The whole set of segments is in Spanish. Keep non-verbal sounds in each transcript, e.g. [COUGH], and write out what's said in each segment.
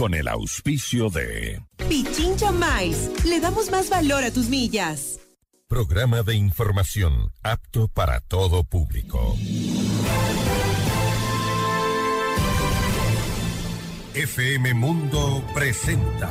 con el auspicio de Pichincha Mais. Le damos más valor a tus millas. Programa de información apto para todo público. FM Mundo presenta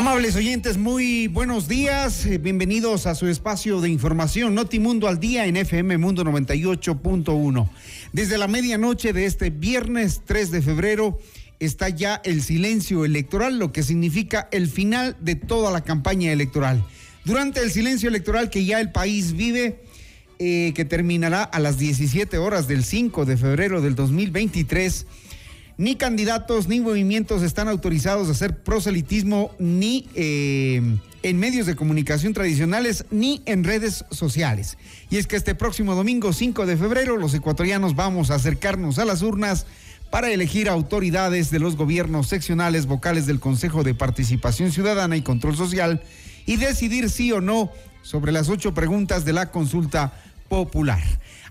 Amables oyentes, muy buenos días. Eh, bienvenidos a su espacio de información Notimundo al día en FM Mundo 98.1. Desde la medianoche de este viernes 3 de febrero está ya el silencio electoral, lo que significa el final de toda la campaña electoral. Durante el silencio electoral que ya el país vive, eh, que terminará a las 17 horas del 5 de febrero del 2023, ni candidatos ni movimientos están autorizados a hacer proselitismo ni eh, en medios de comunicación tradicionales ni en redes sociales. Y es que este próximo domingo 5 de febrero los ecuatorianos vamos a acercarnos a las urnas para elegir autoridades de los gobiernos seccionales vocales del Consejo de Participación Ciudadana y Control Social y decidir sí o no sobre las ocho preguntas de la consulta popular.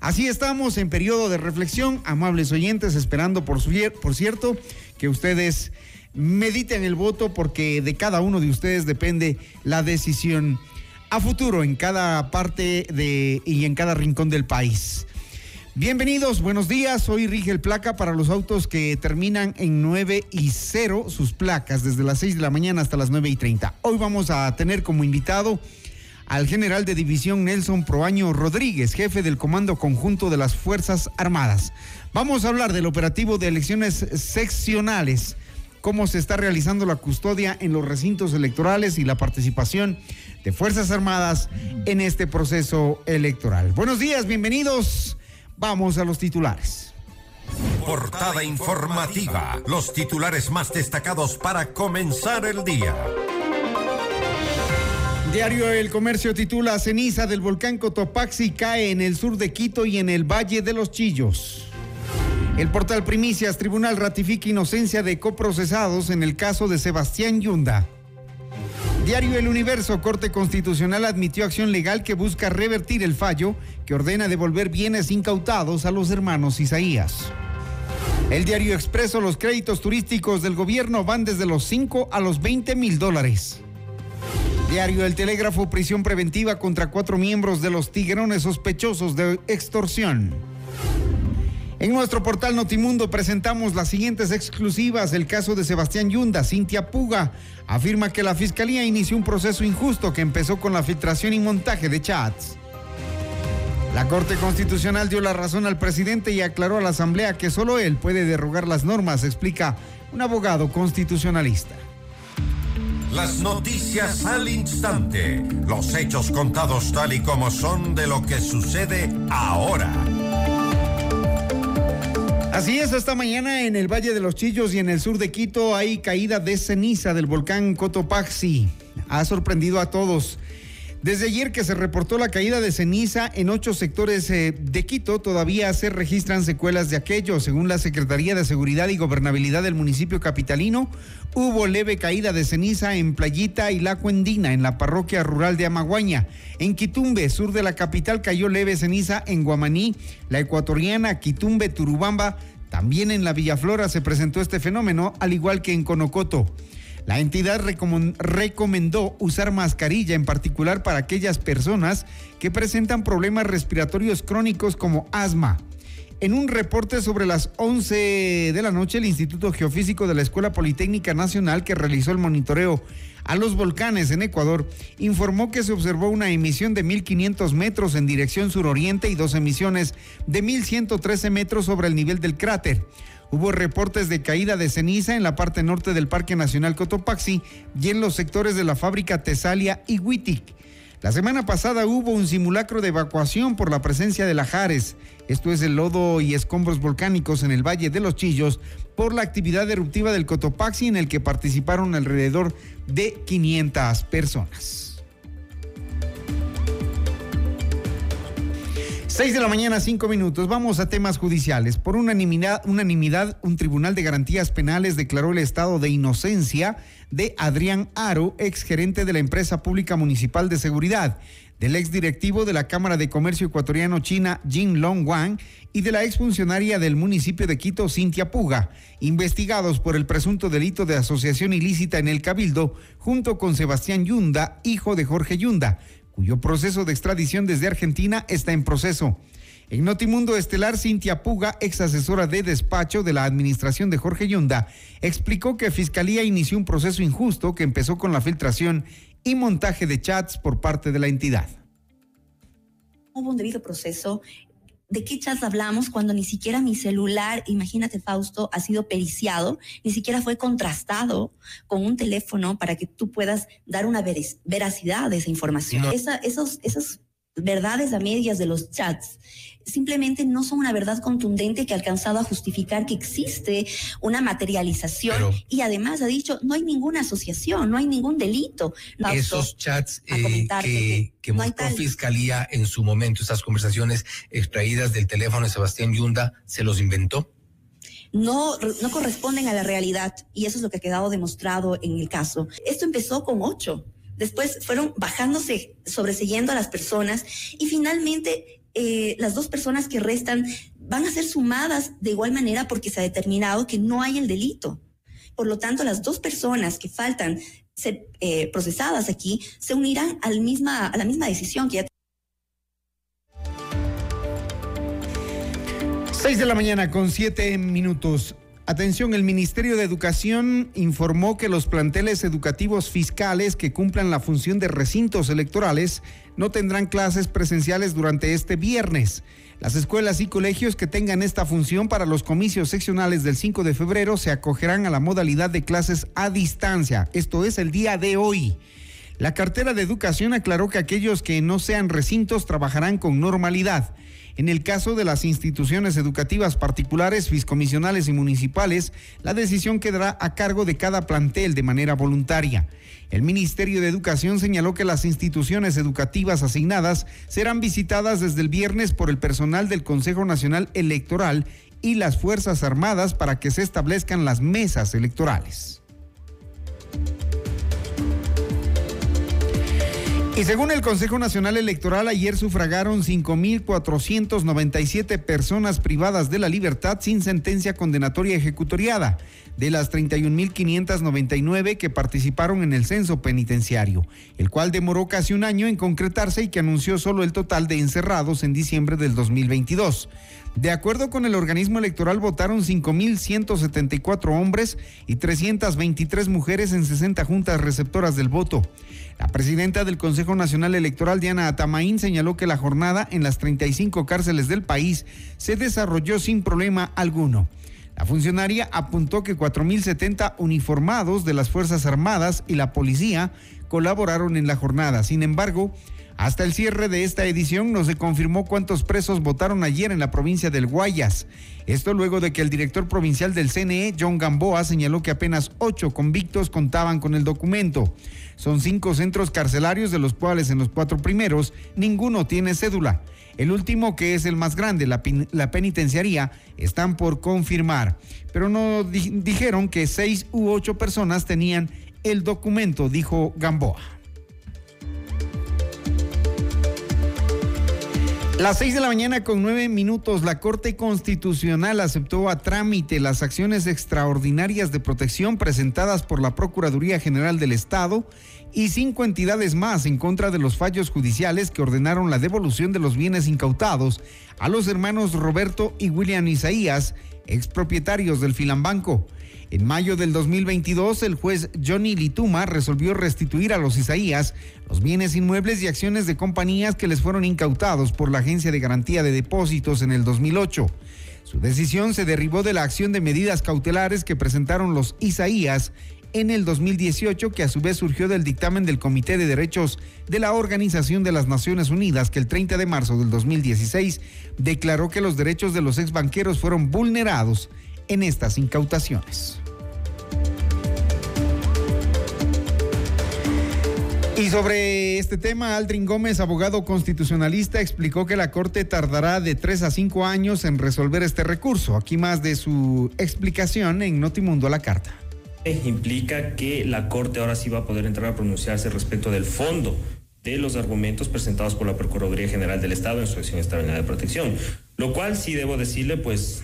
Así estamos en periodo de reflexión, amables oyentes, esperando por, su, por cierto que ustedes mediten el voto porque de cada uno de ustedes depende la decisión a futuro en cada parte de y en cada rincón del país. Bienvenidos, buenos días. Hoy rige el placa para los autos que terminan en 9 y 0, sus placas, desde las 6 de la mañana hasta las 9 y 30. Hoy vamos a tener como invitado al general de división Nelson Proaño Rodríguez, jefe del Comando Conjunto de las Fuerzas Armadas. Vamos a hablar del operativo de elecciones seccionales, cómo se está realizando la custodia en los recintos electorales y la participación de Fuerzas Armadas en este proceso electoral. Buenos días, bienvenidos. Vamos a los titulares. Portada informativa, los titulares más destacados para comenzar el día. Diario El Comercio titula Ceniza del volcán Cotopaxi cae en el sur de Quito y en el Valle de los Chillos. El portal Primicias Tribunal ratifica inocencia de coprocesados en el caso de Sebastián Yunda. Diario El Universo, Corte Constitucional admitió acción legal que busca revertir el fallo que ordena devolver bienes incautados a los hermanos Isaías. El diario Expreso, los créditos turísticos del gobierno van desde los 5 a los 20 mil dólares. Diario El Telégrafo, prisión preventiva contra cuatro miembros de los tiguerones sospechosos de extorsión. En nuestro portal Notimundo presentamos las siguientes exclusivas. El caso de Sebastián Yunda, Cintia Puga, afirma que la fiscalía inició un proceso injusto que empezó con la filtración y montaje de chats. La Corte Constitucional dio la razón al presidente y aclaró a la Asamblea que solo él puede derrogar las normas, explica un abogado constitucionalista. Las noticias al instante. Los hechos contados tal y como son de lo que sucede ahora. Así es, esta mañana en el Valle de los Chillos y en el sur de Quito hay caída de ceniza del volcán Cotopaxi. Ha sorprendido a todos. Desde ayer que se reportó la caída de ceniza en ocho sectores eh, de Quito, todavía se registran secuelas de aquello. Según la Secretaría de Seguridad y Gobernabilidad del municipio capitalino, hubo leve caída de ceniza en Playita y La Cuendina, en la parroquia rural de Amaguaña. En Quitumbe, sur de la capital, cayó leve ceniza en Guamaní, la ecuatoriana, Quitumbe, Turubamba. También en la Villaflora se presentó este fenómeno, al igual que en Conocoto. La entidad recomendó usar mascarilla, en particular para aquellas personas que presentan problemas respiratorios crónicos como asma. En un reporte sobre las 11 de la noche, el Instituto Geofísico de la Escuela Politécnica Nacional, que realizó el monitoreo a los volcanes en Ecuador, informó que se observó una emisión de 1.500 metros en dirección suroriente y dos emisiones de 1.113 metros sobre el nivel del cráter. Hubo reportes de caída de ceniza en la parte norte del Parque Nacional Cotopaxi y en los sectores de la fábrica Tesalia y Huitic. La semana pasada hubo un simulacro de evacuación por la presencia de lajares, esto es el lodo y escombros volcánicos en el Valle de los Chillos, por la actividad eruptiva del Cotopaxi en el que participaron alrededor de 500 personas. 6 de la mañana, 5 minutos. Vamos a temas judiciales. Por unanimidad, unanimidad, un tribunal de garantías penales declaró el estado de inocencia de Adrián Aro, ex gerente de la empresa pública municipal de seguridad, del ex directivo de la Cámara de Comercio Ecuatoriano China, Jin Long Wang, y de la exfuncionaria del municipio de Quito, Cintia Puga, investigados por el presunto delito de asociación ilícita en el Cabildo, junto con Sebastián Yunda, hijo de Jorge Yunda cuyo proceso de extradición desde Argentina está en proceso. En Notimundo Estelar, Cintia Puga, ex asesora de despacho de la administración de Jorge Yunda, explicó que Fiscalía inició un proceso injusto que empezó con la filtración y montaje de chats por parte de la entidad. Hubo un debido proceso ¿De qué chats hablamos cuando ni siquiera mi celular, imagínate Fausto, ha sido periciado, ni siquiera fue contrastado con un teléfono para que tú puedas dar una veracidad de esa información? esos, esas verdades a medias de los chats simplemente no son una verdad contundente que ha alcanzado a justificar que existe una materialización y además ha dicho no hay ninguna asociación, no hay ningún delito. Esos chats eh, que, que mostró Fiscalía en su momento, esas conversaciones extraídas del teléfono de Sebastián Yunda, ¿se los inventó? no, no corresponden a la realidad y eso es lo que ha quedado demostrado en el caso. Esto empezó con ocho Después fueron bajándose, sobreseyendo a las personas y finalmente eh, las dos personas que restan van a ser sumadas de igual manera porque se ha determinado que no hay el delito. Por lo tanto, las dos personas que faltan ser eh, procesadas aquí se unirán al misma, a la misma decisión que ya 6 de la mañana con siete minutos. Atención, el Ministerio de Educación informó que los planteles educativos fiscales que cumplan la función de recintos electorales no tendrán clases presenciales durante este viernes. Las escuelas y colegios que tengan esta función para los comicios seccionales del 5 de febrero se acogerán a la modalidad de clases a distancia. Esto es el día de hoy. La cartera de educación aclaró que aquellos que no sean recintos trabajarán con normalidad. En el caso de las instituciones educativas particulares, fiscomisionales y municipales, la decisión quedará a cargo de cada plantel de manera voluntaria. El Ministerio de Educación señaló que las instituciones educativas asignadas serán visitadas desde el viernes por el personal del Consejo Nacional Electoral y las Fuerzas Armadas para que se establezcan las mesas electorales. Y según el Consejo Nacional Electoral, ayer sufragaron 5.497 personas privadas de la libertad sin sentencia condenatoria ejecutoriada, de las 31.599 que participaron en el censo penitenciario, el cual demoró casi un año en concretarse y que anunció solo el total de encerrados en diciembre del 2022. De acuerdo con el organismo electoral, votaron 5.174 hombres y 323 mujeres en 60 juntas receptoras del voto. La presidenta del Consejo Nacional Electoral, Diana Atamaín, señaló que la jornada en las 35 cárceles del país se desarrolló sin problema alguno. La funcionaria apuntó que 4.070 uniformados de las Fuerzas Armadas y la policía colaboraron en la jornada. Sin embargo, hasta el cierre de esta edición no se confirmó cuántos presos votaron ayer en la provincia del Guayas. Esto luego de que el director provincial del CNE, John Gamboa, señaló que apenas ocho convictos contaban con el documento. Son cinco centros carcelarios, de los cuales en los cuatro primeros ninguno tiene cédula. El último, que es el más grande, la, penitenciaría, están por confirmar. Pero no dijeron que seis u ocho personas tenían el documento, dijo Gamboa. Las seis de la mañana con nueve minutos, la Corte Constitucional aceptó a trámite las acciones extraordinarias de protección presentadas por la Procuraduría General del Estado y cinco entidades más en contra de los fallos judiciales que ordenaron la devolución de los bienes incautados a los hermanos Roberto y William Isaías, expropietarios del Filambanco. En mayo del 2022, el juez Johnny Lituma resolvió restituir a los Isaías los bienes inmuebles y acciones de compañías que les fueron incautados por la Agencia de Garantía de Depósitos en el 2008. Su decisión se derribó de la acción de medidas cautelares que presentaron los Isaías en el 2018, que a su vez surgió del dictamen del Comité de Derechos de la Organización de las Naciones Unidas, que el 30 de marzo del 2016 declaró que los derechos de los ex banqueros fueron vulnerados en estas incautaciones. Y sobre este tema, Aldrin Gómez, abogado constitucionalista, explicó que la Corte tardará de tres a cinco años en resolver este recurso. Aquí más de su explicación en Notimundo a la Carta. Implica que la Corte ahora sí va a poder entrar a pronunciarse respecto del fondo de los argumentos presentados por la Procuraduría General del Estado en su acción extraordinaria de protección. Lo cual sí debo decirle, pues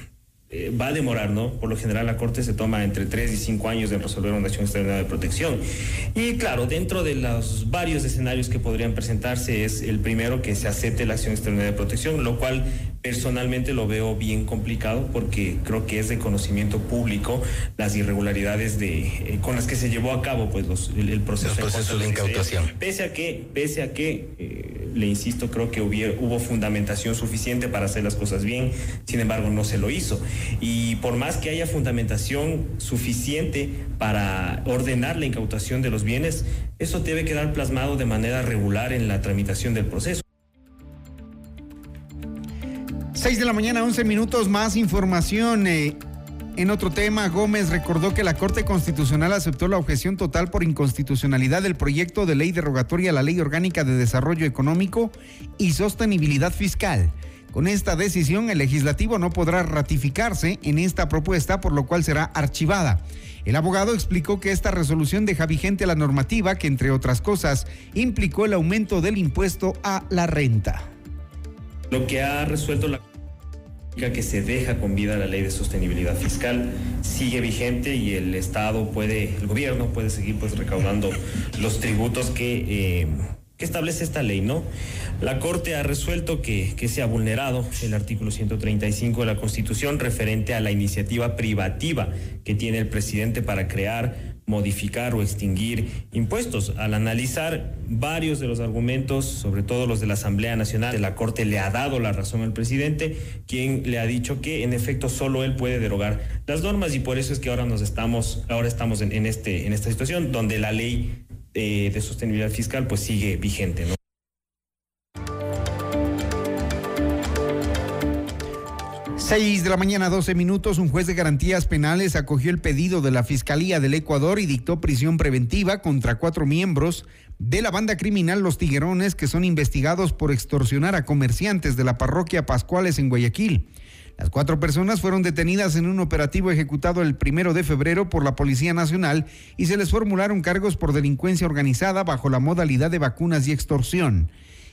eh, va a demorar, ¿no? Por lo general la Corte se toma entre 3 y 5 años en resolver una acción extraordinaria de protección. Y claro, dentro de los varios escenarios que podrían presentarse es el primero que se acepte la acción extraordinaria de protección, lo cual personalmente lo veo bien complicado porque creo que es de conocimiento público las irregularidades de eh, con las que se llevó a cabo pues el, proceso, de incautación. Pese a que, pese a que eh, le insisto, creo que hubo fundamentación suficiente para hacer las cosas bien, sin embargo no se lo hizo. Y por más que haya fundamentación suficiente para ordenar la incautación de los bienes, eso debe quedar plasmado de manera regular en la tramitación del proceso. 6 de la mañana, 11 minutos más información. Eh, en otro tema, Gómez recordó que la Corte Constitucional aceptó la objeción total por inconstitucionalidad del proyecto de ley derogatoria a la Ley Orgánica de Desarrollo Económico y Sostenibilidad Fiscal. Con esta decisión, el legislativo no podrá ratificarse en esta propuesta, por lo cual será archivada. El abogado explicó que esta resolución deja vigente la normativa que, entre otras cosas, implicó el aumento del impuesto a la renta. Lo que ha resuelto la que se deja con vida la ley de sostenibilidad fiscal sigue vigente y el Estado puede, el gobierno puede seguir pues recaudando [LAUGHS] los tributos que, eh, que establece esta ley, ¿no? La Corte ha resuelto que, que se ha vulnerado el artículo 135 de la Constitución referente a la iniciativa privativa que tiene el presidente para crear modificar o extinguir impuestos. Al analizar varios de los argumentos, sobre todo los de la Asamblea Nacional, la Corte le ha dado la razón al presidente, quien le ha dicho que en efecto solo él puede derogar las normas y por eso es que ahora nos estamos, ahora estamos en, este, en esta situación donde la ley eh, de sostenibilidad fiscal pues sigue vigente. 6 de la mañana, 12 minutos, un juez de garantías penales acogió el pedido de la Fiscalía del Ecuador y dictó prisión preventiva contra cuatro miembros de la banda criminal Los Tiguerones que son investigados por extorsionar a comerciantes de la parroquia Pascuales en Guayaquil. Las cuatro personas fueron detenidas en un operativo ejecutado el primero de febrero por la Policía Nacional y se les formularon cargos por delincuencia organizada bajo la modalidad de vacunas y extorsión.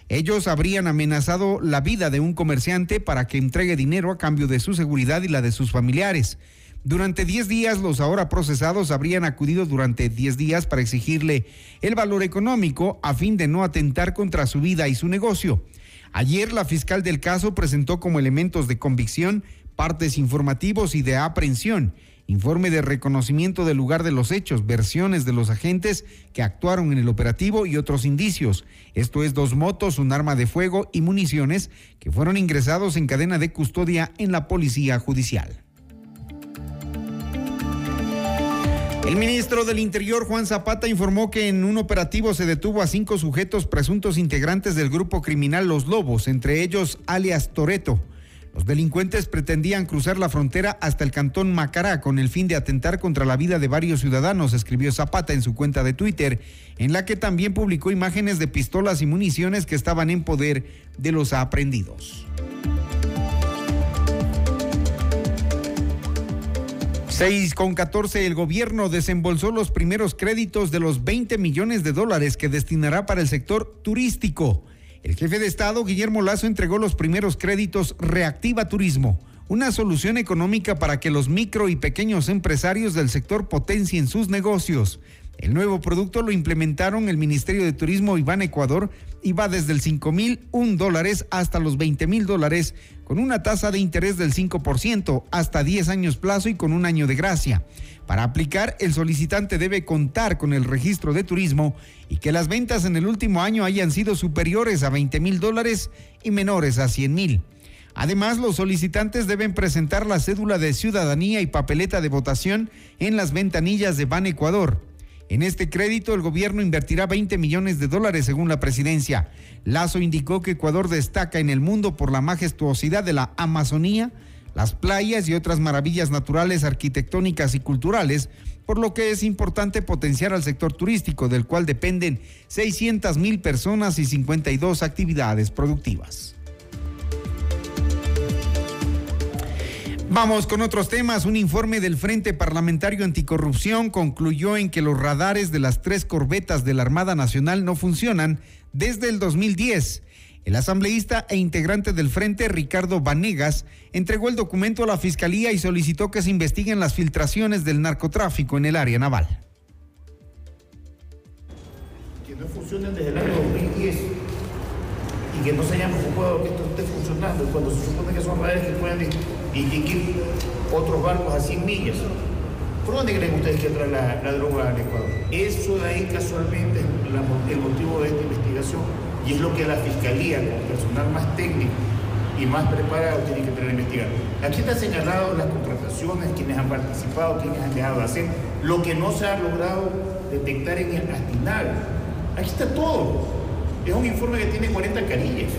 Ellos habrían amenazado la vida de un comerciante para que entregue dinero a cambio de su seguridad y la de sus familiares. Durante 10 días, los ahora procesados habrían acudido durante 10 días para exigirle el valor económico a fin de no atentar contra su vida y su negocio. Ayer, la fiscal del caso presentó como elementos de convicción partes informativos y de aprehensión informe de reconocimiento del lugar de los hechos, versiones de los agentes que actuaron en el operativo y otros indicios. Esto es dos motos, un arma de fuego y municiones que fueron ingresados en cadena de custodia en la Policía Judicial. El ministro del Interior, Juan Zapata, informó que en un operativo se detuvo a cinco sujetos presuntos integrantes del grupo criminal Los Lobos, entre ellos alias Toreto. Los delincuentes pretendían cruzar la frontera hasta el cantón Macará con el fin de atentar contra la vida de varios ciudadanos, escribió Zapata en su cuenta de Twitter, en la que también publicó imágenes de pistolas y municiones que estaban en poder de los aprendidos. 6 con 14, el gobierno desembolsó los primeros créditos de los 20 millones de dólares que destinará para el sector turístico. El jefe de Estado, Guillermo Lazo, entregó los primeros créditos Reactiva Turismo, una solución económica para que los micro y pequeños empresarios del sector potencien sus negocios. El nuevo producto lo implementaron el Ministerio de Turismo Iván Ecuador y va desde el 5 mil un dólares hasta los 20 mil dólares con una tasa de interés del 5% hasta 10 años plazo y con un año de gracia. Para aplicar, el solicitante debe contar con el registro de turismo y que las ventas en el último año hayan sido superiores a 20 mil dólares y menores a 100 mil. Además, los solicitantes deben presentar la cédula de ciudadanía y papeleta de votación en las ventanillas de Ban Ecuador. En este crédito, el gobierno invertirá 20 millones de dólares según la presidencia. Lazo indicó que Ecuador destaca en el mundo por la majestuosidad de la Amazonía, las playas y otras maravillas naturales, arquitectónicas y culturales, por lo que es importante potenciar al sector turístico, del cual dependen 600 mil personas y 52 actividades productivas. Vamos con otros temas. Un informe del Frente Parlamentario Anticorrupción concluyó en que los radares de las tres corbetas de la Armada Nacional no funcionan desde el 2010. El asambleísta e integrante del Frente, Ricardo Vanegas, entregó el documento a la Fiscalía y solicitó que se investiguen las filtraciones del narcotráfico en el área naval. Que no funcionen desde el año 2010 y que no se hayan preocupado que esto esté funcionando cuando se supone que son radares que pueden distinguir otros barcos a 100 millas. ¿Por dónde creen ustedes que entra la, droga al Ecuador? Eso de ahí casualmente es el motivo de esta investigación y es lo que la Fiscalía, con personal más técnico y más preparado, tiene que tener que investigar. Aquí está señalado las contrataciones, quienes han participado, quienes han dejado de hacer, lo que no se ha logrado detectar en el Astinal. Aquí está todo. Es un informe que tiene 40 carillas.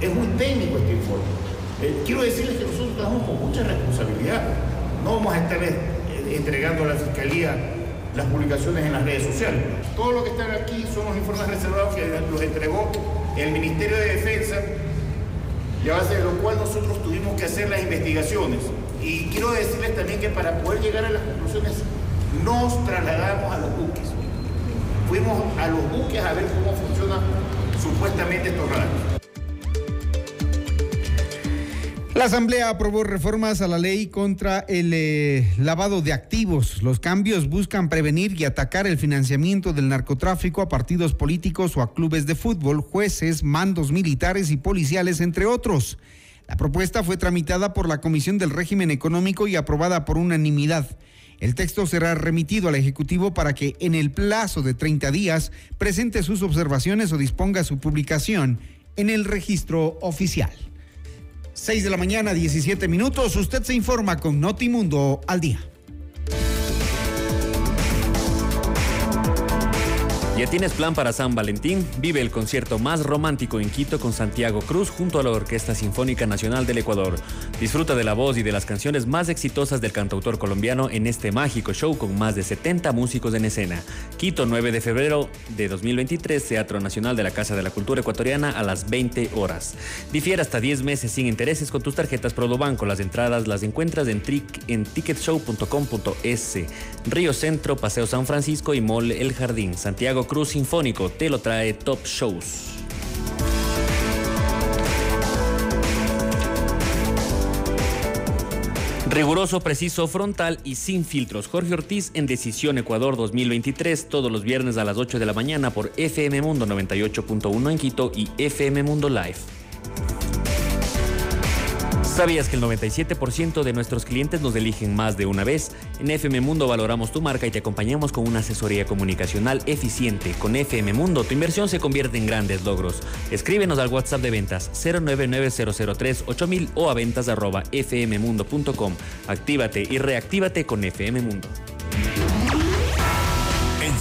Es muy técnico este informe. Eh, quiero decirles que nosotros trabajamos con mucha responsabilidad. No vamos a estar eh, entregando a la Fiscalía las publicaciones en las redes sociales. Todo lo que está aquí son los informes reservados que los entregó el Ministerio de Defensa, y a base de lo cual nosotros tuvimos que hacer las investigaciones. Y quiero decirles también que para poder llegar a las conclusiones nos trasladamos a los buques. Fuimos a los buques a ver cómo supuestamente. La Asamblea aprobó reformas a la ley contra el eh, lavado de activos. Los cambios buscan prevenir y atacar el financiamiento del narcotráfico a partidos políticos o a clubes de fútbol, jueces, mandos militares y policiales, entre otros. La propuesta fue tramitada por la Comisión del Régimen Económico y aprobada por unanimidad. El texto será remitido al Ejecutivo para que en el plazo de 30 días presente sus observaciones o disponga su publicación en el registro oficial. 6 de la mañana, 17 minutos. Usted se informa con Notimundo al día. ¿Ya tienes plan para San Valentín? Vive el concierto más romántico en Quito con Santiago Cruz junto a la Orquesta Sinfónica Nacional del Ecuador. Disfruta de la voz y de las canciones más exitosas del cantautor colombiano en este mágico show con más de 70 músicos en escena. Quito, 9 de febrero de 2023, Teatro Nacional de la Casa de la Cultura Ecuatoriana a las 20 horas. Difiere hasta 10 meses sin intereses con tus tarjetas Banco. Las entradas las encuentras en, en ticketshow.com.es. Río Centro, Paseo San Francisco y Mall El Jardín. Santiago Cruz Sinfónico te lo trae Top Shows. Riguroso, preciso, frontal y sin filtros. Jorge Ortiz en Decisión Ecuador 2023, todos los viernes a las 8 de la mañana por FM Mundo 98.1 en Quito y FM Mundo Live. ¿Sabías que el 97% de nuestros clientes nos eligen más de una vez? En FM Mundo valoramos tu marca y te acompañamos con una asesoría comunicacional eficiente. Con FM Mundo tu inversión se convierte en grandes logros. Escríbenos al WhatsApp de ventas 099-003-8000 o a ventas arroba fmmundo.com. Actívate y reactívate con FM Mundo.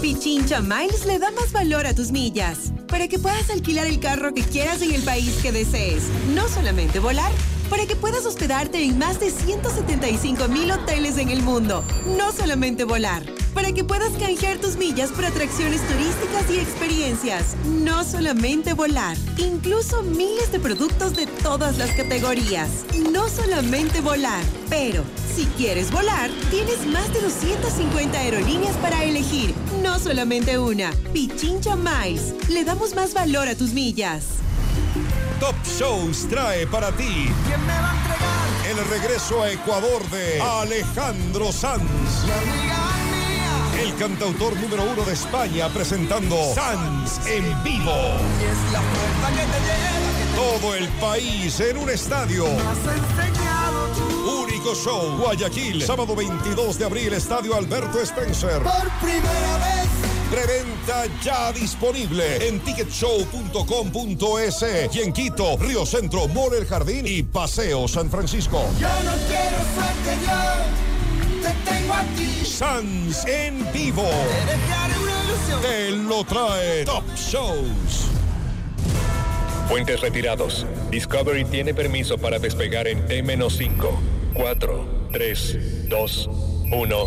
Pichincha Miles le da más valor a tus millas para que puedas alquilar el carro que quieras en el país que desees. No solamente volar, para que puedas hospedarte en más de 175 mil hoteles en el mundo. No solamente volar, para que puedas canjear tus millas por atracciones turísticas y experiencias. No solamente volar, incluso miles de productos de todas las categorías. No solamente volar, pero si quieres volar, tienes más de 250 aerolíneas para elegir, no solamente una. Pichincha Miles. Le damos más valor a tus millas. Top Shows trae para ti. ¿Quién me va a entregar? el regreso a Ecuador de Alejandro Sanz. El cantautor número uno de España presentando Sanz en vivo. Todo el país en un estadio. Único show, Guayaquil, sábado 22 de abril, Estadio Alberto Spencer. Por primera vez. Preventa ya disponible en ticketshow.com.es y en Quito, Río Centro, More El Jardín y Paseo San Francisco. Yo no quiero suerte, yo te tengo a ti. Sans en vivo. Te dejaré una ilusión. Te lo trae Top Shows. Fuentes retirados. Discovery tiene permiso para despegar en T-5, 4, 3, 2, 1.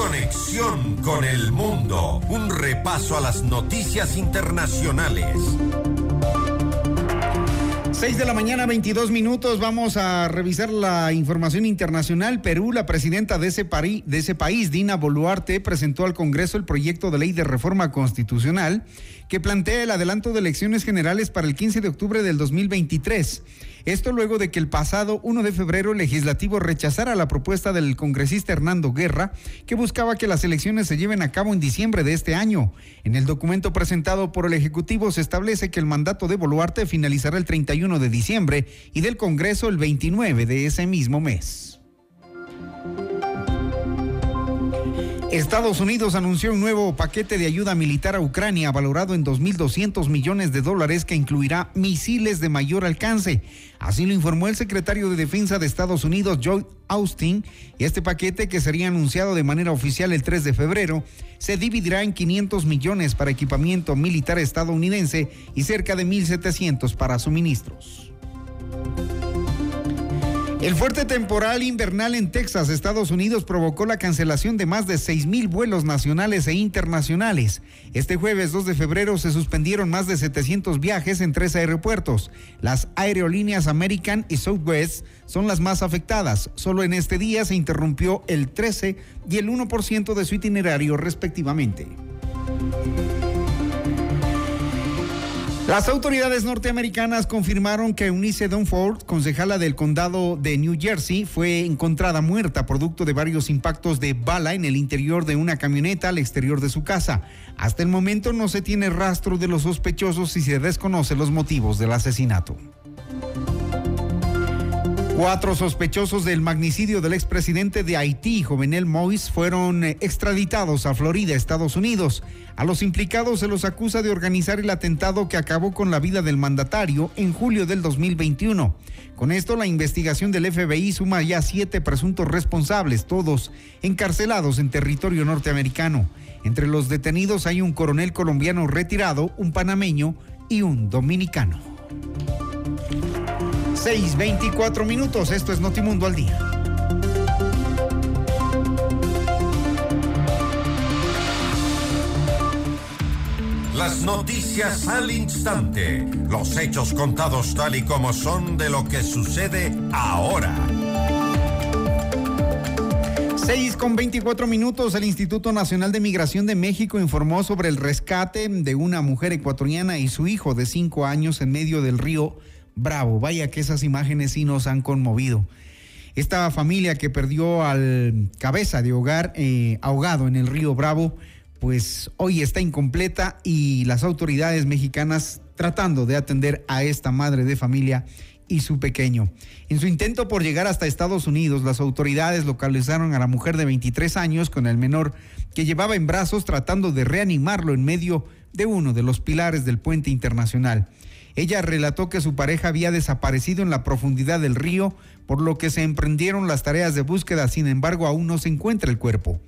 Conexión con el mundo. Un repaso a las noticias internacionales. 6 de la mañana, 22 minutos. Vamos a revisar la información internacional. Perú, la presidenta de ese, de ese país, Dina Boluarte, presentó al Congreso el proyecto de ley de reforma constitucional que plantea el adelanto de elecciones generales para el 15 de octubre del 2023. Esto luego de que el pasado 1 de febrero el legislativo rechazara la propuesta del congresista Hernando Guerra, que buscaba que las elecciones se lleven a cabo en diciembre de este año. En el documento presentado por el Ejecutivo se establece que el mandato de Boluarte finalizará el 31 de diciembre y del Congreso el 29 de ese mismo mes. Estados Unidos anunció un nuevo paquete de ayuda militar a Ucrania valorado en 2.200 millones de dólares que incluirá misiles de mayor alcance. Así lo informó el secretario de Defensa de Estados Unidos, Joe Austin. Este paquete, que sería anunciado de manera oficial el 3 de febrero, se dividirá en 500 millones para equipamiento militar estadounidense y cerca de 1.700 para suministros. El fuerte temporal invernal en Texas, Estados Unidos, provocó la cancelación de más de 6 mil vuelos nacionales e internacionales. Este jueves 2 de febrero se suspendieron más de 700 viajes en tres aeropuertos. Las aerolíneas American y Southwest son las más afectadas. Solo en este día se interrumpió el 13 y el 1% de su itinerario respectivamente. Las autoridades norteamericanas confirmaron que Eunice Dunford, concejala del condado de New Jersey, fue encontrada muerta producto de varios impactos de bala en el interior de una camioneta al exterior de su casa. Hasta el momento no se tiene rastro de los sospechosos y se desconoce los motivos del asesinato. Cuatro sospechosos del magnicidio del expresidente de Haití, Jovenel Moïse, fueron eh, extraditados a Florida, Estados Unidos. A los implicados se los acusa de organizar el atentado que acabó con la vida del mandatario en julio del 2021. Con esto, la investigación del FBI suma ya siete presuntos responsables, todos encarcelados en territorio norteamericano. Entre los detenidos hay un coronel colombiano retirado, un panameño y un dominicano. 6:24 minutos. Esto es Notimundo al día. Las noticias al instante. Los hechos contados tal y como son de lo que sucede ahora. 6 con 24 minutos, el Instituto Nacional de Migración de México informó sobre el rescate de una mujer ecuatoriana y su hijo de 5 años en medio del río Bravo. Vaya que esas imágenes sí nos han conmovido. Esta familia que perdió al cabeza de hogar eh, ahogado en el río Bravo, pues hoy está incompleta y las autoridades mexicanas tratando de atender a esta madre de familia y su pequeño. En su intento por llegar hasta Estados Unidos, las autoridades localizaron a la mujer de 23 años con el menor que llevaba en brazos tratando de reanimarlo en medio de uno de los pilares del puente internacional. Ella relató que su pareja había desaparecido en la profundidad del río, por lo que se emprendieron las tareas de búsqueda, sin embargo aún no se encuentra el cuerpo.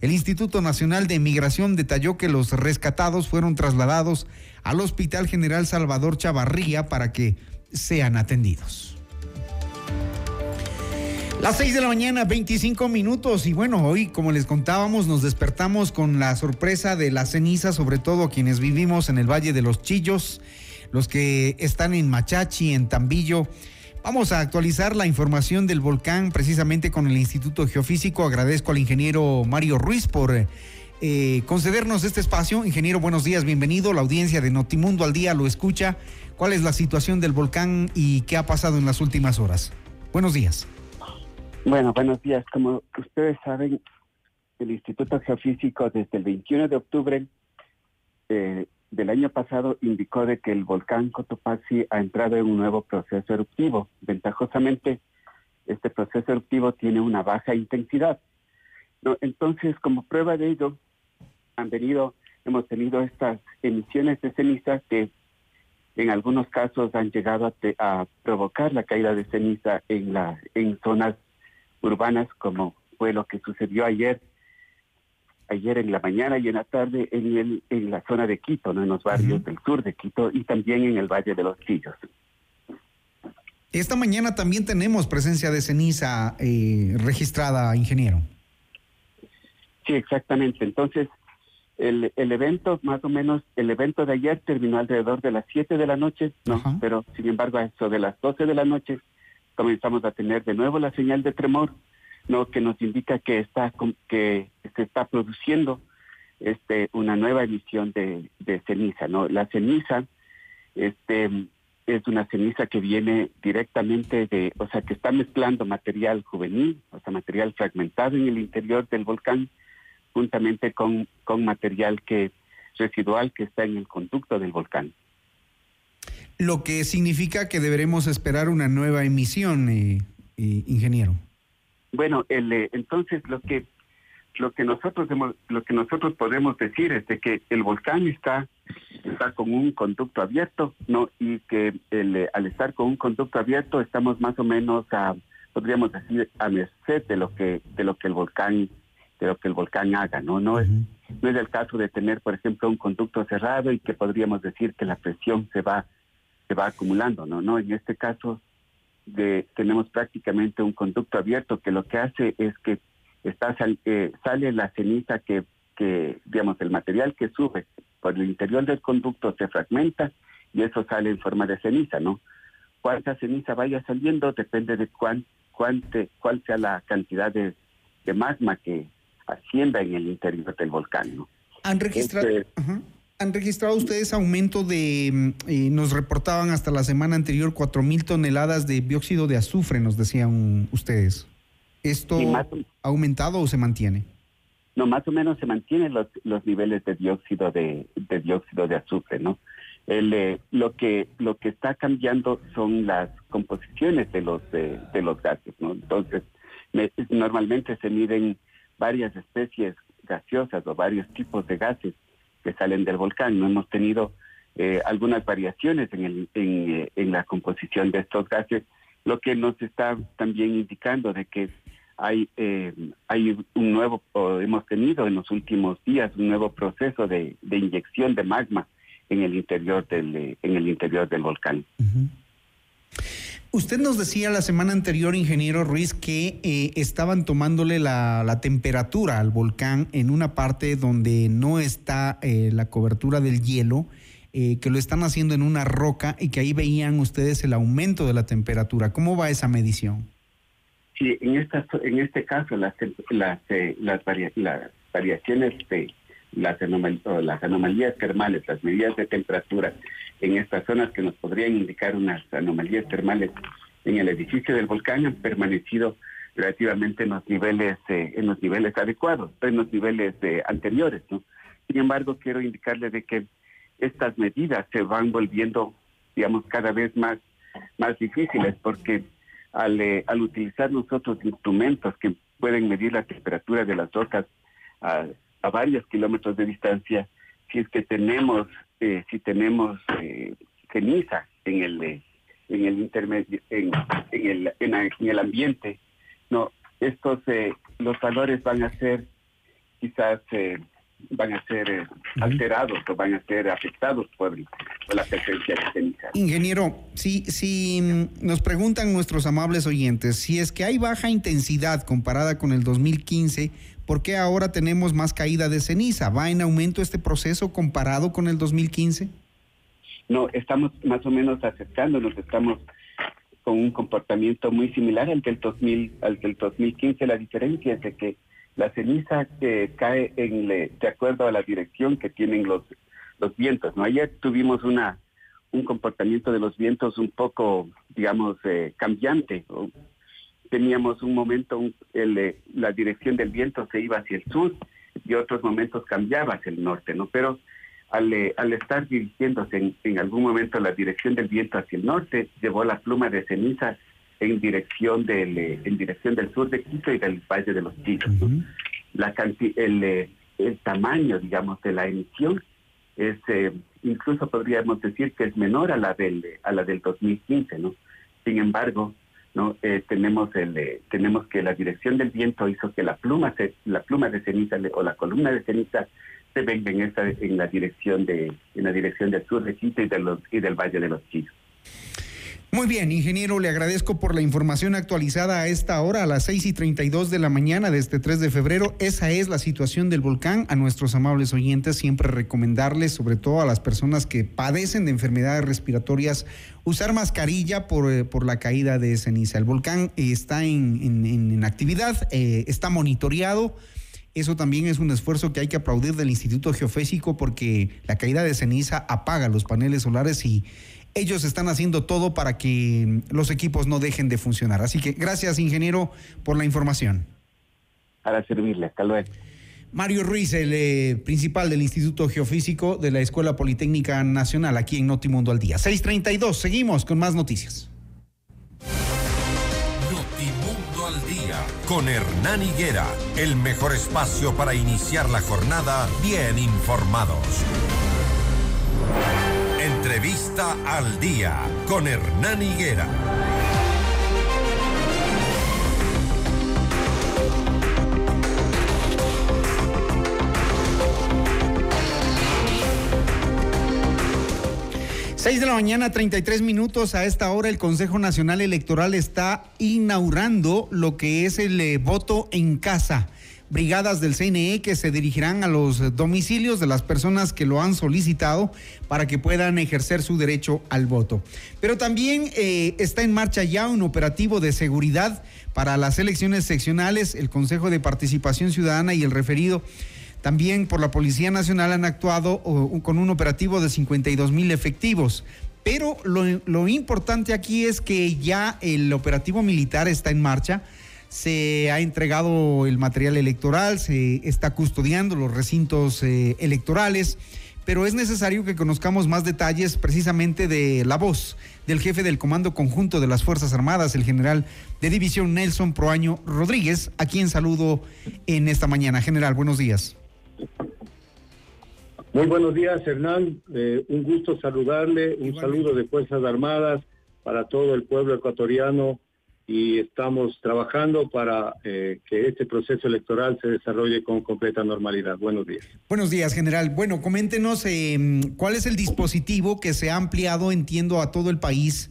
El Instituto Nacional de Migración detalló que los rescatados fueron trasladados al Hospital General Salvador Chavarría para que sean atendidos. Las 6 de la mañana, 25 minutos. Y bueno, hoy, como les contábamos, nos despertamos con la sorpresa de la ceniza, sobre todo quienes vivimos en el Valle de los Chillos, los que están en Machachi, en Tambillo. Vamos a actualizar la información del volcán precisamente con el Instituto Geofísico. Agradezco al ingeniero Mario Ruiz por eh, concedernos este espacio. Ingeniero, buenos días, bienvenido. La audiencia de Notimundo al día lo escucha. ¿Cuál es la situación del volcán y qué ha pasado en las últimas horas? Buenos días. Bueno, buenos días. Como ustedes saben, el Instituto Geofísico desde el 21 de octubre eh, del año pasado indicó de que el volcán Cotopaxi ha entrado en un nuevo proceso eruptivo. Ventajosamente, este proceso eruptivo tiene una baja intensidad. Entonces, como prueba de ello, han venido, hemos tenido estas emisiones de ceniza que en algunos casos han llegado a, provocar la caída de ceniza en, la, en zonas urbanas, como fue lo que sucedió ayer, ayer en la mañana y en la tarde en, el, en la zona de Quito, ¿no? en los barrios del sur de Quito y también en el Valle de los Chillos. Esta mañana también tenemos presencia de ceniza eh, registrada, ingeniero. Sí, exactamente. Entonces, el, el evento, más o menos, el evento de ayer terminó alrededor de las 7 de la noche, ¿no? Pero, sin embargo, a eso de las 12 de la noche comenzamos a tener de nuevo la señal de tremor, ¿no? Que nos indica que está, que se está produciendo este, una nueva emisión de, ceniza, ¿no? La ceniza, este, es una ceniza que viene directamente de, o sea, que está mezclando material juvenil, o sea, material fragmentado en el interior del volcán, juntamente con, con material que residual que está en el conducto del volcán. Lo que significa que deberemos esperar una nueva emisión, eh, eh, ingeniero. Bueno, el, eh, entonces lo que lo que nosotros lo que nosotros podemos decir es de que el volcán está está con un conducto abierto, no y que el, al estar con un conducto abierto estamos más o menos a podríamos decir a merced de lo que de lo que el volcán de lo que el volcán haga, ¿no? No es, no es el caso de tener, por ejemplo, un conducto cerrado y que podríamos decir que la presión se va, se va acumulando, ¿no? No, en este caso de, tenemos prácticamente un conducto abierto que lo que hace es que está eh, sale la ceniza que, que, digamos, el material que sube por el interior del conducto se fragmenta y eso sale en forma de ceniza, ¿no? Cuánta ceniza vaya saliendo depende de cuán, cuánte, cuál sea la cantidad de, de magma que, hacienda en el interior del volcán. ¿no? ¿Han registrado, este, ¿Han registrado ustedes aumento de, mm, eh, nos reportaban hasta la semana anterior, cuatro mil toneladas de dióxido de azufre, nos decían ustedes? ¿Esto ha aumentado o se mantiene? No, más o menos se mantienen los, los niveles de dióxido de, de dióxido de azufre, ¿no? El, eh, lo que lo que está cambiando son las composiciones de los de, de los gases, ¿no? Entonces, normalmente se miden varias especies gaseosas o varios tipos de gases que salen del volcán. No hemos tenido eh, algunas variaciones en, el, eh, en, la composición de estos gases, lo que nos está también indicando de que hay, eh, hay un nuevo, o hemos tenido en los últimos días un nuevo proceso de, de inyección de magma en el interior del, en el interior del volcán. Usted nos decía la semana anterior, ingeniero Ruiz, que eh, estaban tomándole la, temperatura al volcán en una parte donde no está eh, la cobertura del hielo, eh, que lo están haciendo en una roca y que ahí veían ustedes el aumento de la temperatura. ¿Cómo va esa medición? Sí, en, esta, en este caso las, las, las, variaciones de las, las anomalías termales, las medidas de temperatura en estas zonas que nos podrían indicar unas anomalías termales en el edificio del volcán han permanecido relativamente en los niveles eh, en los niveles adecuados, en los niveles eh, anteriores, ¿no? Sin embargo, quiero indicarle de que estas medidas se van volviendo, digamos, cada vez más más difíciles porque al, eh, al utilizar nosotros instrumentos que pueden medir la temperatura de las rocas a, a varios kilómetros de distancia, si es que tenemos eh, si tenemos eh, ceniza en el eh, en el intermedio en, el en, el ambiente no estos los valores van a ser quizás van a ser alterados o van a ser afectados por, la presencia de ceniza. Ingeniero, si, si mm, nos preguntan nuestros amables oyentes, si es que hay baja intensidad comparada con el 2015, ¿Por qué ahora tenemos más caída de ceniza? ¿Va en aumento este proceso comparado con el 2015? No, estamos más o menos acercándonos, estamos con un comportamiento muy similar al del 2000, al del 2015. La diferencia es de que la ceniza que cae en de acuerdo a la dirección que tienen los los vientos. No ayer tuvimos una un comportamiento de los vientos un poco, digamos, eh, cambiante teníamos un momento, el, la dirección del viento se iba hacia el sur y otros momentos cambiaba hacia el norte, ¿no? Pero al, eh, al estar dirigiéndose en, algún momento la dirección del viento hacia el norte, llevó la pluma de ceniza en dirección del, eh, en dirección del sur de Quito y del Valle de los Chillos. la el, eh, el tamaño, digamos, de la emisión es, incluso podríamos decir que es menor a la del, a la del 2015, ¿no? Sin embargo, no eh, tenemos el eh, tenemos que la dirección del viento hizo que la pluma se, la pluma de ceniza o la columna de ceniza se venga en esta en la dirección de en la dirección del sur de Quito y del Valle de los Chillos. Muy bien, ingeniero, le agradezco por la información actualizada a esta hora, a las 6 y 32 de la mañana de este 3 de febrero. Esa es la situación del volcán. A nuestros amables oyentes, siempre recomendarles, sobre todo a las personas que padecen de enfermedades respiratorias, usar mascarilla por, eh, por la caída de ceniza. El volcán está en, actividad, eh, está monitoreado. Eso también es un esfuerzo que hay que aplaudir del Instituto Geofísico porque la caída de ceniza apaga los paneles solares y ellos están haciendo todo para que los equipos no dejen de funcionar. Así que gracias, ingeniero, por la información. Para servirle, hasta luego. Mario Ruiz, el eh, principal del Instituto Geofísico de la Escuela Politécnica Nacional, aquí en Notimundo al Día. 632, seguimos con más noticias. Notimundo al Día, con Hernán Higuera, el mejor espacio para iniciar la jornada bien informados. Entrevista al día con Hernán Higuera. Seis de la mañana, 33 minutos. A esta hora el Consejo Nacional Electoral está inaugurando lo que es el eh, voto en casa brigadas del CNE que se dirigirán a los domicilios de las personas que lo han solicitado para que puedan ejercer su derecho al voto. Pero también eh, está en marcha ya un operativo de seguridad para las elecciones seccionales. El Consejo de Participación Ciudadana y el referido también por la Policía Nacional han actuado con un operativo de 52 mil efectivos. Pero lo, lo importante aquí es que ya el operativo militar está en marcha se ha entregado el material electoral, se está custodiando los recintos eh, electorales, pero es necesario que conozcamos más detalles precisamente de la voz del jefe del Comando Conjunto de las Fuerzas Armadas, el general de división Nelson Proaño Rodríguez, a quien saludo en esta mañana. General, buenos días. Muy buenos días, Hernán. Eh, un gusto saludarle, un saludo de Fuerzas Armadas para todo el pueblo ecuatoriano y estamos trabajando para eh, que este proceso electoral se desarrolle con completa normalidad. Buenos días. Buenos días, general. Bueno, coméntenos em, cuál es el dispositivo que se ha ampliado, entiendo, a todo el país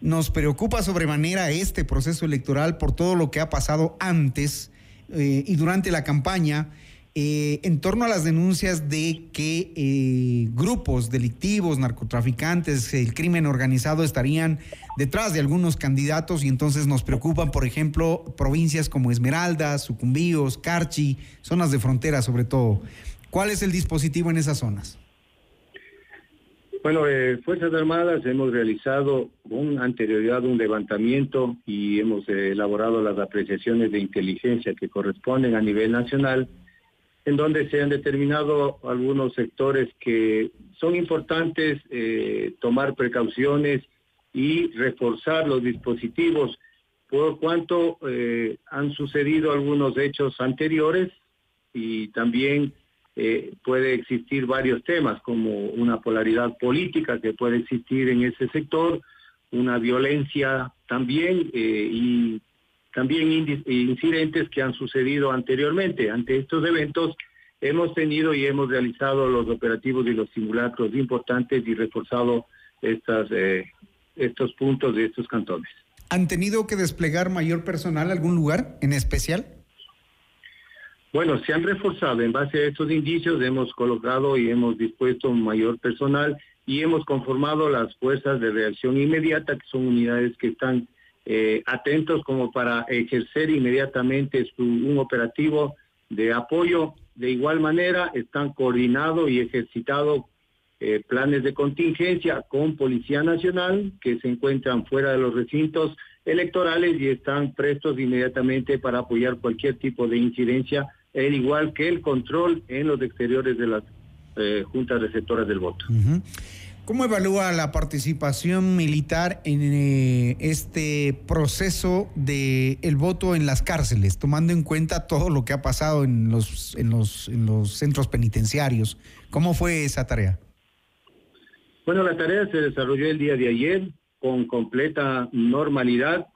Nos preocupa sobremanera este proceso electoral por todo lo que ha pasado antes eh, y durante la campaña eh, en torno a las denuncias de que eh, grupos delictivos, narcotraficantes, el crimen organizado estarían detrás de algunos candidatos y entonces nos preocupan, por ejemplo, provincias como Esmeraldas, Sucumbíos, Carchi, zonas de frontera sobre todo. ¿Cuál es el dispositivo en esas zonas? Bueno, eh, Fuerzas Armadas hemos realizado con anterioridad un levantamiento y hemos elaborado las apreciaciones de inteligencia que corresponden a nivel nacional en donde se han determinado algunos sectores que son importantes eh, tomar precauciones y reforzar los dispositivos por cuanto eh, han sucedido algunos hechos anteriores y también eh, puede existir varios temas como una polaridad política que puede existir en ese sector, una violencia también y también incidentes que han sucedido anteriormente. Ante estos eventos hemos tenido y hemos realizado los operativos y los simulacros importantes y reforzado estas, eh, estos puntos de estos cantones. ¿Han tenido que desplegar mayor personal a algún lugar en especial? Bueno, se han reforzado. En base a estos indicios hemos colocado y hemos dispuesto un mayor personal y hemos conformado las fuerzas de reacción inmediata, que son unidades que están eh, atentos como para ejercer inmediatamente un operativo de apoyo. De igual manera, están coordinados y ejercitados eh, planes de contingencia con Policía Nacional que se encuentran fuera de los recintos electorales y están prestos inmediatamente para apoyar cualquier tipo de incidencia, al igual que el control en los exteriores de las eh, juntas receptoras del voto. ¿Cómo evalúa la participación militar en eh, este proceso de el voto en las cárceles, tomando en cuenta todo lo que ha pasado en los, en los, en los centros penitenciarios? ¿Cómo fue esa tarea? Bueno, la tarea se desarrolló el día de ayer con completa normalidad.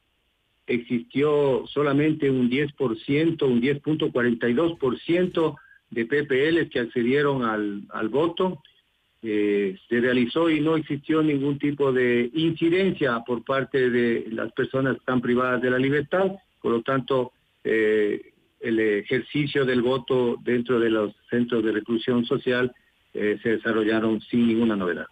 Existió solamente un 10%, un 10.42% de PPLs que accedieron al, al voto eh, se realizó y no existió ningún tipo de incidencia por parte de las personas que están privadas de la libertad, por lo tanto, eh, el ejercicio del voto dentro de los centros de reclusión social eh, se desarrollaron sin ninguna novedad.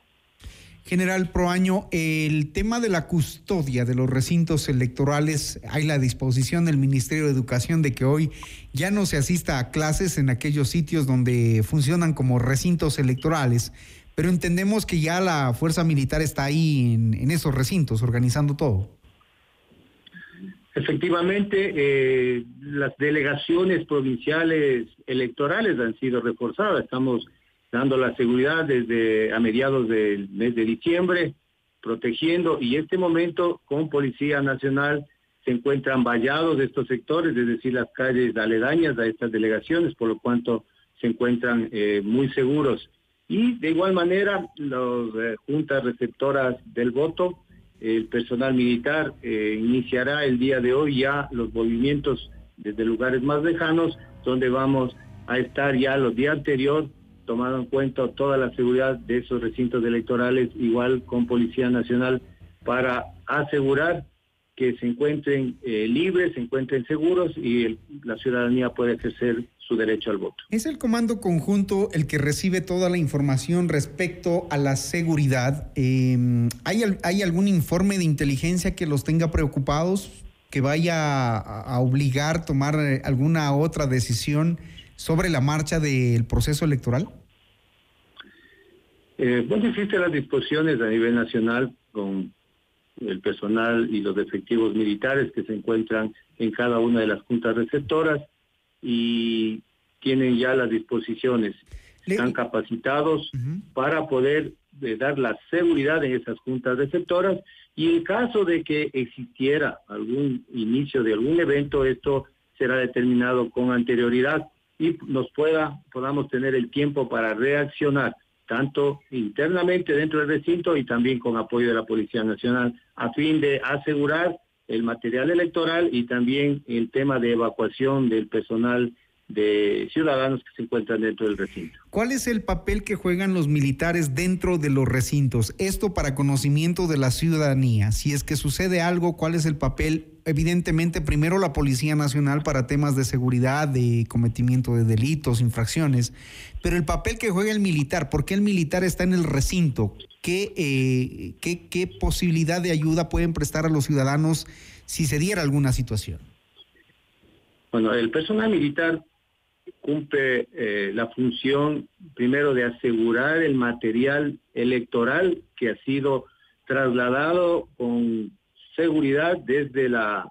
General Proaño, el tema de la custodia de los recintos electorales, hay la disposición del Ministerio de Educación de que hoy ya no se asista a clases en aquellos sitios donde funcionan como recintos electorales, pero entendemos que ya la fuerza militar está ahí en, esos recintos organizando todo. Efectivamente, eh, las delegaciones provinciales electorales han sido reforzadas. Estamos dando la seguridad desde a mediados del mes de diciembre, protegiendo y en este momento con Policía Nacional se encuentran vallados estos sectores, es decir, las calles aledañas a estas delegaciones, por lo cuanto se encuentran eh, muy seguros. Y de igual manera, las eh, juntas receptoras del voto, el personal militar eh, iniciará el día de hoy ya los movimientos desde lugares más lejanos, donde vamos a estar ya los días anteriores tomando en cuenta toda la seguridad de esos recintos electorales, igual con Policía Nacional, para asegurar que se encuentren eh, libres, se encuentren seguros y la ciudadanía puede ejercer su derecho al voto. ¿Es el comando conjunto el que recibe toda la información respecto a la seguridad? Em, ¿hay, ¿Hay algún informe de inteligencia que los tenga preocupados, que vaya a, obligar a tomar eh, alguna otra decisión sobre la marcha del proceso electoral? Eh, bueno, existen las disposiciones a nivel nacional con el personal y los efectivos militares que se encuentran en cada una de las juntas receptoras y tienen ya las disposiciones. Están capacitados para poder eh, dar la seguridad en esas juntas receptoras y en caso de que existiera algún inicio de algún evento, esto será determinado con anterioridad y nos pueda, podamos tener el tiempo para reaccionar, tanto internamente dentro del recinto y también con apoyo de la Policía Nacional, a fin de asegurar el material electoral y también el tema de evacuación del personal de ciudadanos que se encuentran dentro del recinto. ¿Cuál es el papel que juegan los militares dentro de los recintos? Esto para conocimiento de la ciudadanía. Si es que sucede algo, ¿cuál es el papel? Evidentemente, primero la Policía Nacional para temas de seguridad, de cometimiento de delitos, infracciones, pero el papel que juega el militar, ¿por qué el militar está en el recinto? ¿Qué, eh, qué, qué posibilidad de ayuda pueden prestar a los ciudadanos si se diera alguna situación? Bueno, el personal militar cumple eh, la función primero de asegurar el material electoral que ha sido trasladado con seguridad desde la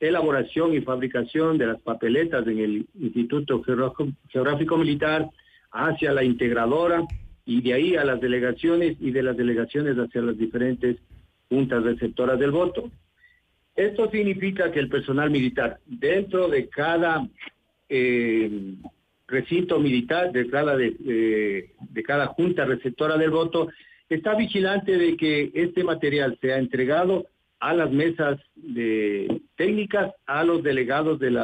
elaboración y fabricación de las papeletas en el Instituto Geográfico Militar hacia la integradora y de ahí a las delegaciones y de las delegaciones hacia las diferentes juntas receptoras del voto. Esto significa que el personal militar dentro de cada eh, recinto militar de cada, de, cada junta receptora del voto, está vigilante de que este material sea entregado a las mesas de técnicas, a los delegados del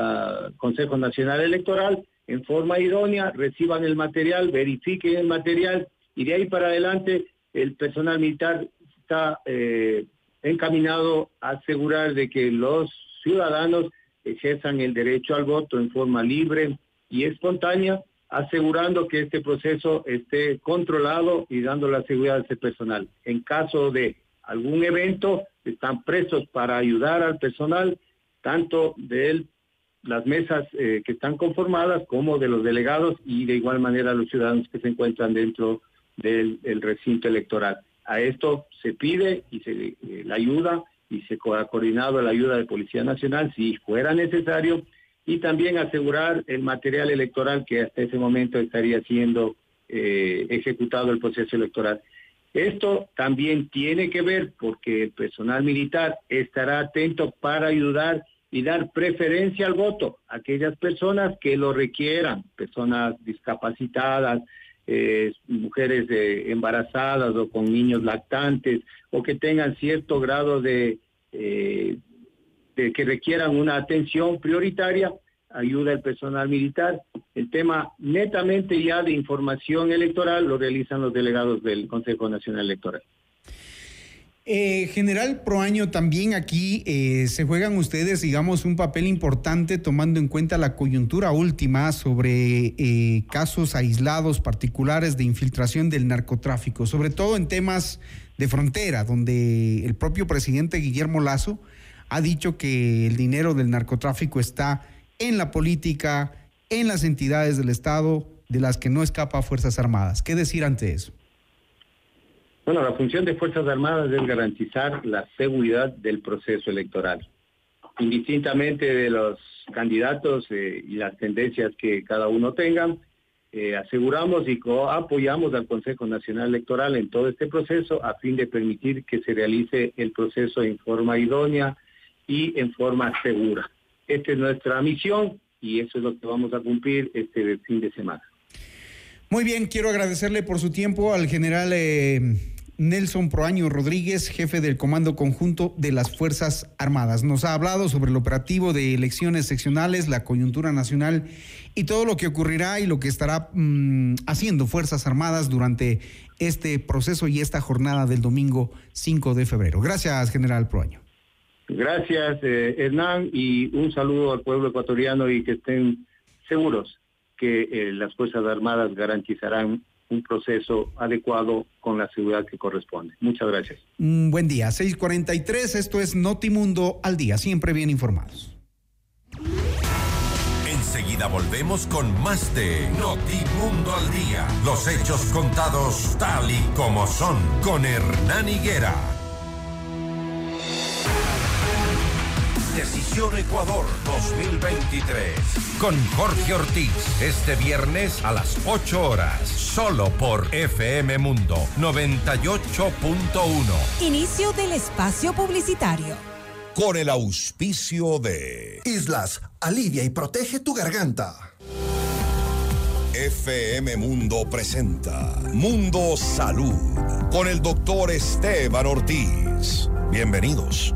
Consejo Nacional Electoral en forma idónea, reciban el material, verifiquen el material y de ahí para adelante el personal militar está eh, encaminado a asegurar de que los ciudadanos ejerzan el derecho al voto en forma libre y espontánea, asegurando que este proceso esté controlado y dando la seguridad a ese personal. En caso de algún evento, están presos para ayudar al personal, tanto de las mesas eh, que están conformadas como de los delegados y de igual manera los ciudadanos que se encuentran dentro del, recinto electoral. A esto se pide y se eh, ayuda y se ha coordinado la ayuda de Policía Nacional si fuera necesario y también asegurar el material electoral que hasta ese momento estaría siendo eh, ejecutado el proceso electoral. Esto también tiene que ver porque el personal militar estará atento para ayudar y dar preferencia al voto a aquellas personas que lo requieran, personas discapacitadas, eh, mujeres embarazadas o con niños lactantes o que tengan cierto grado de, eh, de que requieran una atención prioritaria, ayuda el personal militar. El tema netamente ya de información electoral lo realizan los delegados del Consejo Nacional Electoral. Eh, General Proaño, también aquí eh, se juegan ustedes, digamos, un papel importante tomando en cuenta la coyuntura última sobre eh, casos aislados particulares de infiltración del narcotráfico, sobre todo en temas de frontera, donde el propio presidente Guillermo Lazo ha dicho que el dinero del narcotráfico está en la política, en las entidades del Estado, de las que no escapa Fuerzas Armadas. ¿Qué decir ante eso? Bueno, la función de Fuerzas Armadas es garantizar la seguridad del proceso electoral, indistintamente de los candidatos eh, y las tendencias que cada uno tenga. Eh, aseguramos y apoyamos al Consejo Nacional Electoral en todo este proceso a fin de permitir que se realice el proceso en forma idónea y en forma segura. Esta es nuestra misión y eso es lo que vamos a cumplir este fin de semana. Muy bien, quiero agradecerle por su tiempo al general eh, Nelson Proaño Rodríguez, jefe del Comando Conjunto de las Fuerzas Armadas. Nos ha hablado sobre el operativo de elecciones seccionales, la coyuntura nacional y todo lo que ocurrirá y lo que estará mm, haciendo Fuerzas Armadas durante este proceso y esta jornada del domingo 5 de febrero. Gracias, general Proaño. Gracias, eh, Hernán, y un saludo al pueblo ecuatoriano y que estén seguros que eh, las Fuerzas Armadas garantizarán un proceso adecuado con la seguridad que corresponde. Muchas gracias. Un buen día, 643, esto es Notimundo al día, siempre bien informados. Enseguida volvemos con más de Notimundo al día, los hechos contados tal y como son con Hernán Higuera. Decisión Ecuador 2023. Con Jorge Ortiz. Este viernes a las 8 horas. Solo por FM Mundo 98.1. Inicio del espacio publicitario. Con el auspicio de Islas, alivia y protege tu garganta. FM Mundo presenta Mundo Salud con el doctor Esteban Ortiz. Bienvenidos.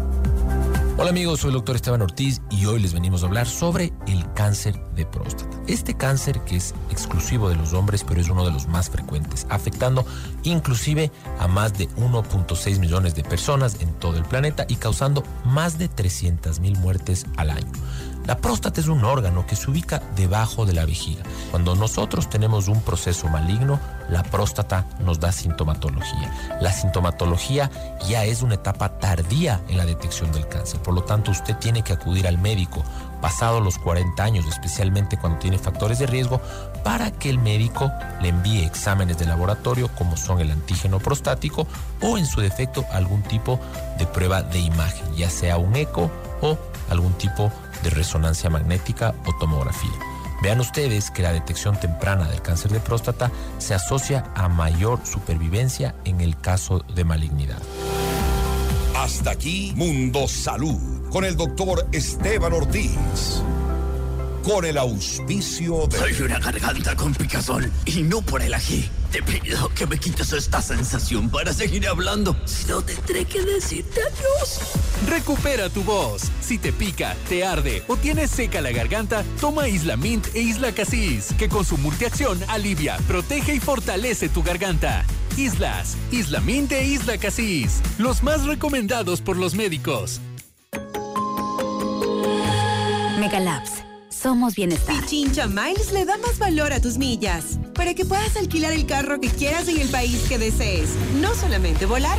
Hola amigos, soy el doctor Esteban Ortiz y hoy les venimos a hablar sobre el cáncer de próstata. Este cáncer que es exclusivo de los hombres, pero es uno de los más frecuentes, afectando inclusive a más de 1.6 millones de personas en todo el planeta y causando más de 300 mil muertes al año. La próstata es un órgano que se ubica debajo de la vejiga. Cuando nosotros tenemos un proceso maligno, la próstata nos da sintomatología. La sintomatología ya es una etapa tardía en la detección del cáncer. Por lo tanto, usted tiene que acudir al médico pasado los 40 años, especialmente cuando tiene factores de riesgo, para que el médico le envíe exámenes de laboratorio como son el antígeno prostático o en su defecto algún tipo de prueba de imagen, ya sea un eco o algún tipo de de resonancia magnética o tomografía. Vean ustedes que la detección temprana del cáncer de próstata se asocia a mayor supervivencia en el caso de malignidad. Hasta aquí Mundo Salud con el doctor Esteban Ortiz con el auspicio de... Soy una garganta con picazón y no por el ají. Te pido que me quites esta sensación para seguir hablando. Si no, tendré que decirte adiós. Recupera tu voz. Si te pica, te arde o tienes seca la garganta, toma Isla Mint e Isla Casis, que con su multiacción alivia, protege y fortalece tu garganta. Islas, Isla Mint e Isla Casis, los más recomendados por los médicos. Megalabs somos bienestar. Pichincha Miles le da más valor a tus millas para que puedas alquilar el carro que quieras en el país que desees. No solamente volar,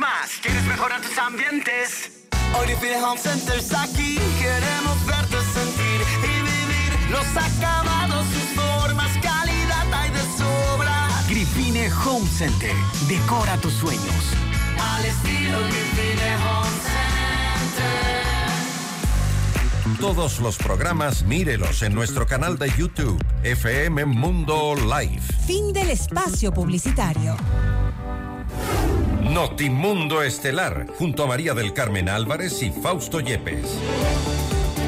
más. ¿Quieres mejorar tus ambientes? Hoy Define Home Center está aquí. Queremos verte sentir y vivir los acabados, sus formas, calidad hay de sobra. Grifine Home Center. Decora tus sueños. Al estilo Grifine Home Center. Todos los programas mírelos en nuestro canal de YouTube, FM Mundo Live. Fin del espacio publicitario. Notimundo Estelar, junto a María del Carmen Álvarez y Fausto Yepes.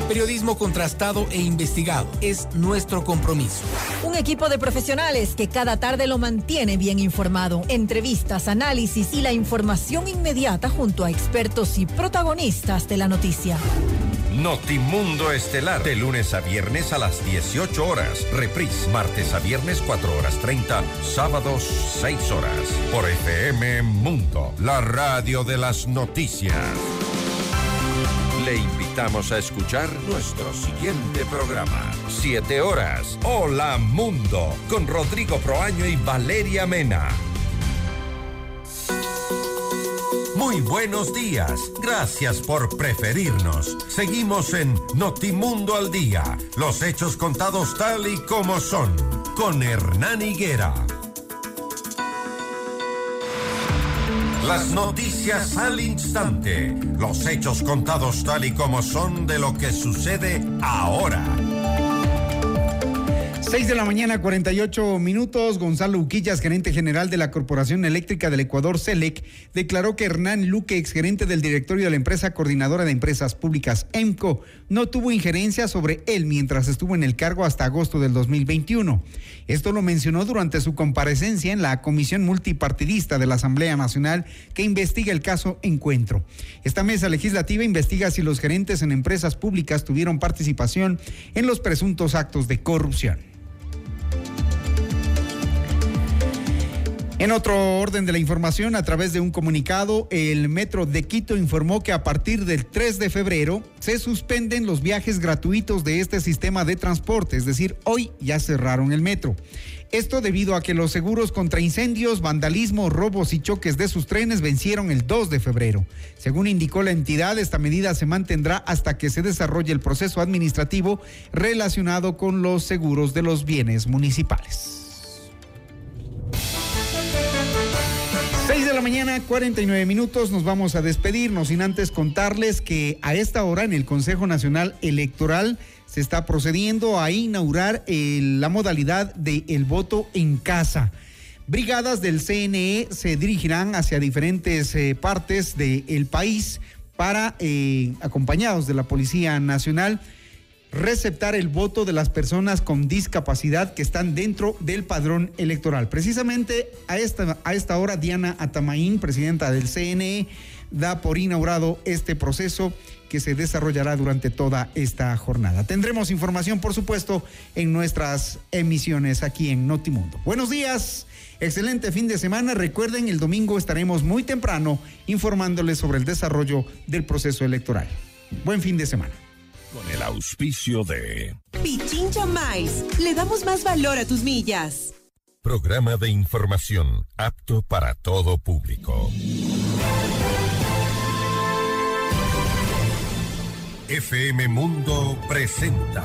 Periodismo contrastado e investigado es nuestro compromiso. Un equipo de profesionales que cada tarde lo mantiene bien informado. Entrevistas, análisis y la información inmediata junto a expertos y protagonistas de la noticia. Notimundo Estelar, de lunes a viernes a las 18 horas. Reprise, martes a viernes 4 horas 30, sábados 6 horas. Por FM Mundo, la radio de las noticias. Le invitamos a escuchar nuestro siguiente programa. 7 horas. Hola Mundo, con Rodrigo Proaño y Valeria Mena. Muy buenos días. Gracias por preferirnos. Seguimos en Notimundo al Día. Los hechos contados tal y como son. Con Hernán Higuera. Las noticias al instante. Los hechos contados tal y como son de lo que sucede ahora. 6 de la mañana, 48 minutos. Gonzalo Uquillas, gerente general de la Corporación Eléctrica del Ecuador, CELEC, declaró que Hernán Luque, exgerente del directorio de la empresa coordinadora de empresas públicas EMCO, no tuvo injerencia sobre él mientras estuvo en el cargo hasta agosto del 2021. Esto lo mencionó durante su comparecencia en la Comisión Multipartidista de la Asamblea Nacional que investiga el caso Encuentro. Esta mesa legislativa investiga si los gerentes en empresas públicas tuvieron participación en los presuntos actos de corrupción. En otro orden de la información, a través de un comunicado, el Metro de Quito informó que a partir del 3 de febrero se suspenden los viajes gratuitos de este sistema de transporte, es decir, hoy ya cerraron el metro. Esto debido a que los seguros contra incendios, vandalismo, robos y choques de sus trenes vencieron el 2 de febrero. Según indicó la entidad, esta medida se mantendrá hasta que se desarrolle el proceso administrativo relacionado con los seguros de los bienes municipales. Mañana, 49 minutos, nos vamos a despedirnos sin antes contarles que a esta hora en el Consejo Nacional Electoral se está procediendo a inaugurar eh, la modalidad del voto en casa. Brigadas del CNE se dirigirán hacia diferentes eh, partes del país para, eh, acompañados de la Policía Nacional, receptar el voto de las personas con discapacidad que están dentro del padrón electoral. Precisamente a esta, a esta hora, Diana Atamaín, presidenta del CNE, da por inaugurado este proceso que se desarrollará durante toda esta jornada. Tendremos información, por supuesto, en nuestras emisiones aquí en Notimundo. Buenos días, excelente fin de semana. Recuerden, el domingo estaremos muy temprano informándoles sobre el desarrollo del proceso electoral. Buen fin de semana con el auspicio de Pichincha Mais. Le damos más valor a tus millas. Programa de información apto para todo público. FM Mundo presenta